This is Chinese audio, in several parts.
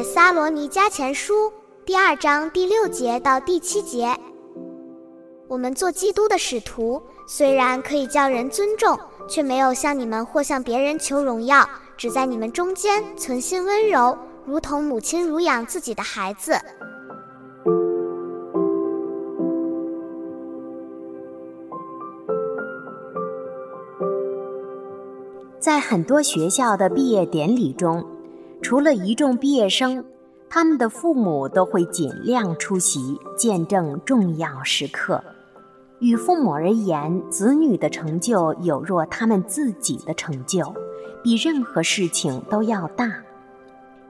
撒罗尼迦前书》第二章第六节到第七节，我们做基督的使徒，虽然可以叫人尊重，却没有向你们或向别人求荣耀，只在你们中间存心温柔，如同母亲乳养自己的孩子。在很多学校的毕业典礼中。除了一众毕业生，他们的父母都会尽量出席，见证重要时刻。与父母而言，子女的成就有若他们自己的成就，比任何事情都要大。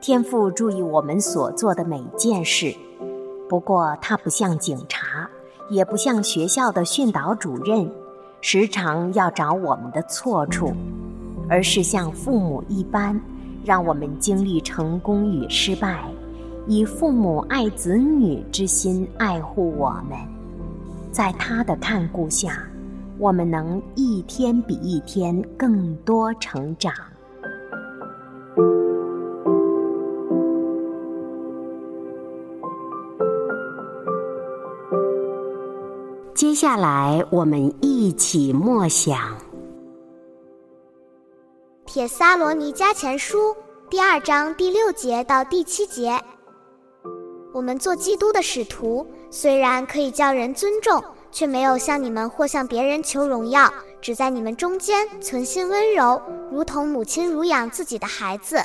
天父注意我们所做的每件事，不过他不像警察，也不像学校的训导主任，时常要找我们的错处，而是像父母一般。让我们经历成功与失败，以父母爱子女之心爱护我们，在他的看顾下，我们能一天比一天更多成长。接下来，我们一起默想。《铁撒罗尼迦前书》第二章第六节到第七节，我们做基督的使徒，虽然可以叫人尊重，却没有向你们或向别人求荣耀，只在你们中间存心温柔，如同母亲乳养自己的孩子。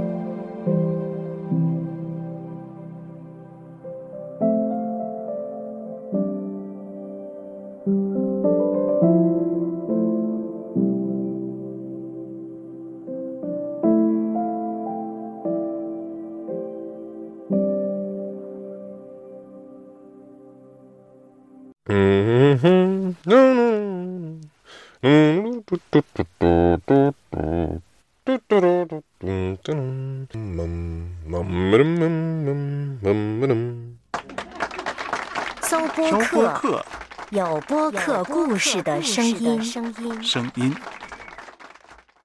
搜播客，有播客故事的声音。声音。